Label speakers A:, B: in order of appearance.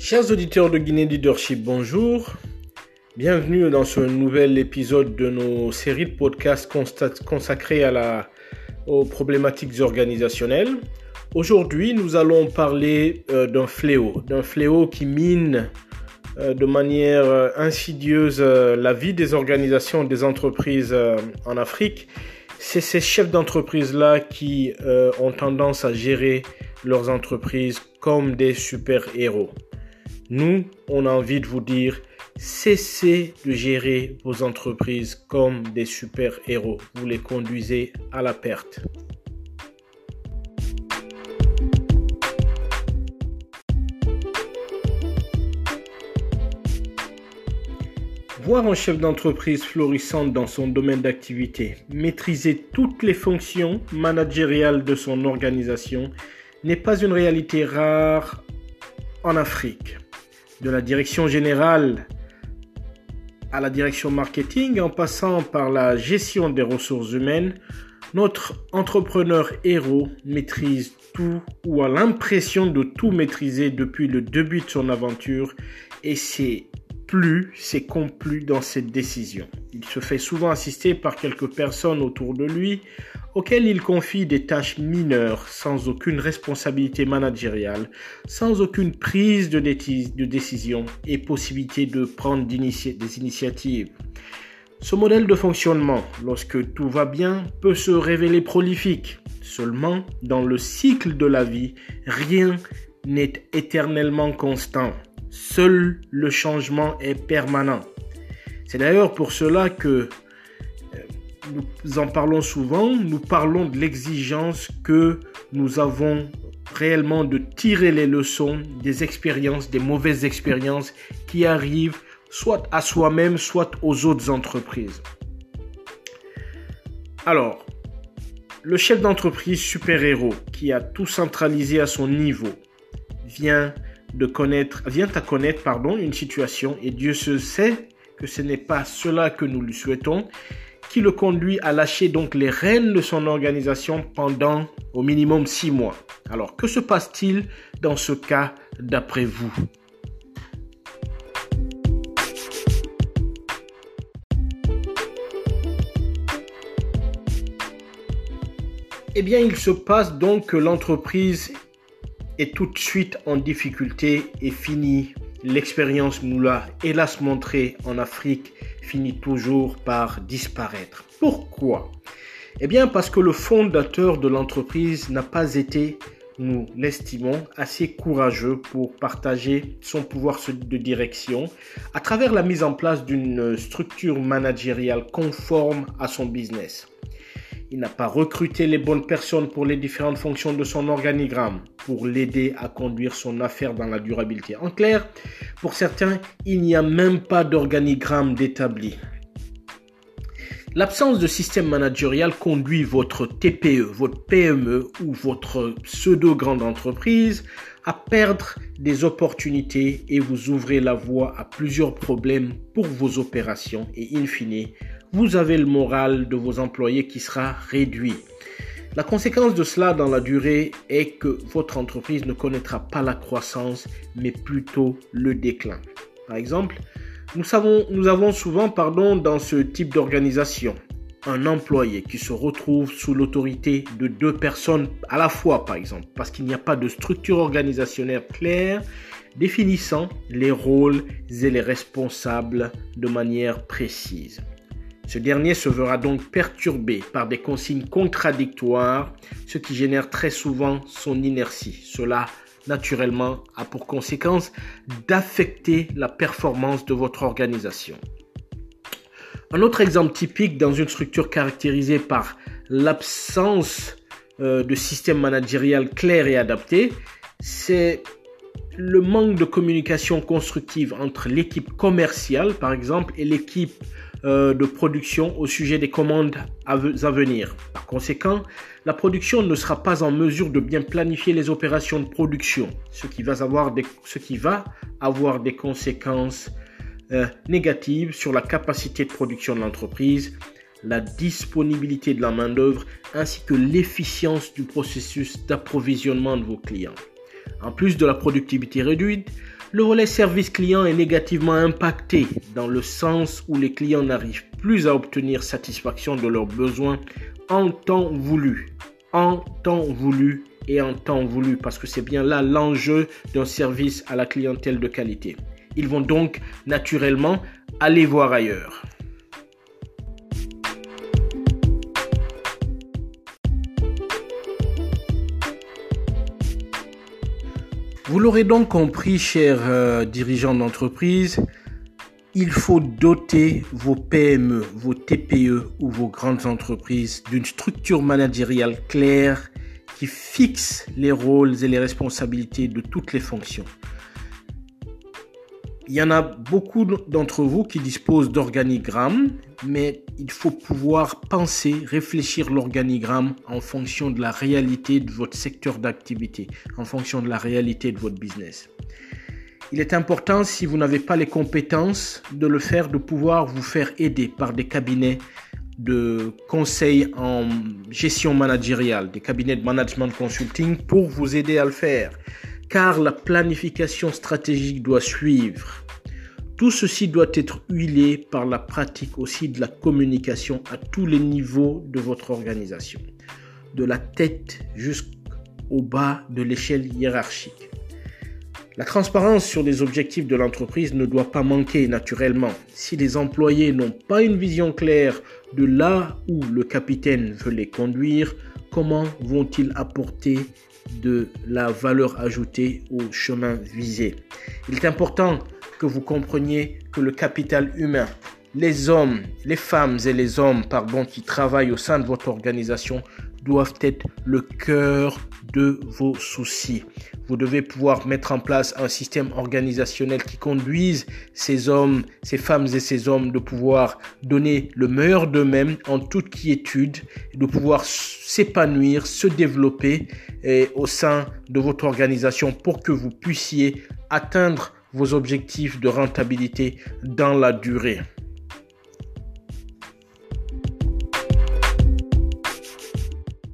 A: Chers auditeurs de Guinée Leadership, bonjour. Bienvenue dans ce nouvel épisode de nos séries de podcasts consacrées à la, aux problématiques organisationnelles. Aujourd'hui, nous allons parler euh, d'un fléau, d'un fléau qui mine euh, de manière euh, insidieuse la vie des organisations, des entreprises en Afrique. C'est ces chefs d'entreprise-là qui ont tendance à gérer leurs entreprises comme des super-héros. Nous, on a envie de vous dire, cessez de gérer vos entreprises comme des super-héros. Vous les conduisez à la perte. Voir un chef d'entreprise florissante dans son domaine d'activité, maîtriser toutes les fonctions managériales de son organisation n'est pas une réalité rare en Afrique de la direction générale à la direction marketing en passant par la gestion des ressources humaines, notre entrepreneur héros maîtrise tout ou a l'impression de tout maîtriser depuis le début de son aventure et c'est plus c'est complu dans cette décision. Il se fait souvent assister par quelques personnes autour de lui auxquelles il confie des tâches mineures sans aucune responsabilité managériale, sans aucune prise de, décision et possibilité de prendre des initiatives. Ce modèle de fonctionnement, lorsque tout va bien, peut se révéler prolifique. Seulement, dans le cycle de la vie, rien n'est éternellement constant. Seul le changement est permanent. C'est d'ailleurs pour cela que euh, nous en parlons souvent, nous parlons de l'exigence que nous avons réellement de tirer les leçons des expériences, des mauvaises expériences qui arrivent soit à soi-même, soit aux autres entreprises. Alors, le chef d'entreprise super-héros qui a tout centralisé à son niveau vient de connaître, vient à connaître pardon, une situation et Dieu se sait que ce n'est pas cela que nous lui souhaitons, qui le conduit à lâcher donc les rênes de son organisation pendant au minimum six mois. Alors que se passe-t-il dans ce cas d'après vous? Eh bien, il se passe donc que l'entreprise est tout de suite en difficulté et finit. L'expérience nous l'a hélas montré en Afrique, finit toujours par disparaître. Pourquoi? Eh bien parce que le fondateur de l'entreprise n'a pas été, nous l'estimons, assez courageux pour partager son pouvoir de direction à travers la mise en place d'une structure managériale conforme à son business. Il n'a pas recruté les bonnes personnes pour les différentes fonctions de son organigramme pour l'aider à conduire son affaire dans la durabilité. En clair, pour certains, il n'y a même pas d'organigramme d'établi. L'absence de système managérial conduit votre TPE, votre PME ou votre pseudo-grande entreprise à perdre des opportunités et vous ouvrez la voie à plusieurs problèmes pour vos opérations et in fine vous avez le moral de vos employés qui sera réduit. La conséquence de cela dans la durée est que votre entreprise ne connaîtra pas la croissance, mais plutôt le déclin. Par exemple, nous, avons souvent pardon, dans ce type d'organisation un employé qui se retrouve sous l'autorité de deux personnes à la fois, par exemple, parce qu'il n'y a pas de structure organisationnelle claire définissant les rôles et les responsables de manière précise. Ce dernier se verra donc perturbé par des consignes contradictoires, ce qui génère très souvent son inertie. Cela, naturellement, a pour conséquence d'affecter la performance de votre organisation. Un autre exemple typique dans une structure caractérisée par l'absence euh, de système managérial clair et adapté, c'est le manque de communication constructive entre l'équipe commerciale, par exemple, et l'équipe euh, de production au sujet des commandes à, venir. Par conséquent, la production ne sera pas en mesure de bien planifier les opérations de production, ce qui va avoir des, ce qui va avoir des conséquences euh, négatives sur la capacité de production de l'entreprise, la disponibilité de la main-d'œuvre ainsi que l'efficience du processus d'approvisionnement de vos clients. En plus de la productivité réduite, Le volet service client est négativement impacté dans le sens où les clients n'arrivent plus à obtenir satisfaction de leurs besoins en temps voulu. En temps voulu et en temps voulu parce que c'est bien là l'enjeu d'un service à la clientèle de qualité. Ils vont donc naturellement aller voir ailleurs. Vous l'aurez donc compris, chers euh, dirigeants d'entreprise, il faut doter vos PME, vos TPE ou vos grandes entreprises d'une structure managériale claire qui fixe les rôles et les responsabilités de toutes les fonctions. Il y en a beaucoup d'entre vous qui disposent d'organigrammes, mais il faut pouvoir penser, réfléchir l'organigramme en fonction de la réalité de votre secteur d'activité, en fonction de la réalité de votre business. Il est important, si vous n'avez pas les compétences de le faire, de pouvoir vous faire aider par des cabinets de conseil en gestion managériale, des cabinets de management consulting pour vous aider à le faire car la planification stratégique doit suivre. Tout ceci doit être huilé par la pratique aussi de la communication à tous les niveaux de votre organisation, de la tête jusqu'au bas de l'échelle hiérarchique. La transparence sur les objectifs de l'entreprise ne doit pas manquer naturellement. Si les employés n'ont pas une vision claire de là où le capitaine veut les conduire, comment vont-ils apporter de la valeur ajoutée au chemin visé. Il est important que vous compreniez que le capital humain, les hommes, les femmes et les hommes pardon, qui travaillent au sein de votre organisation doivent être le cœur de vos soucis. Vous devez pouvoir mettre en place un système organisationnel qui conduise ces hommes, ces femmes et ces hommes de pouvoir donner le meilleur d'eux-mêmes en toute quiétude, de pouvoir s'épanouir, se développer au sein de votre organisation pour que vous puissiez atteindre vos objectifs de rentabilité dans la durée.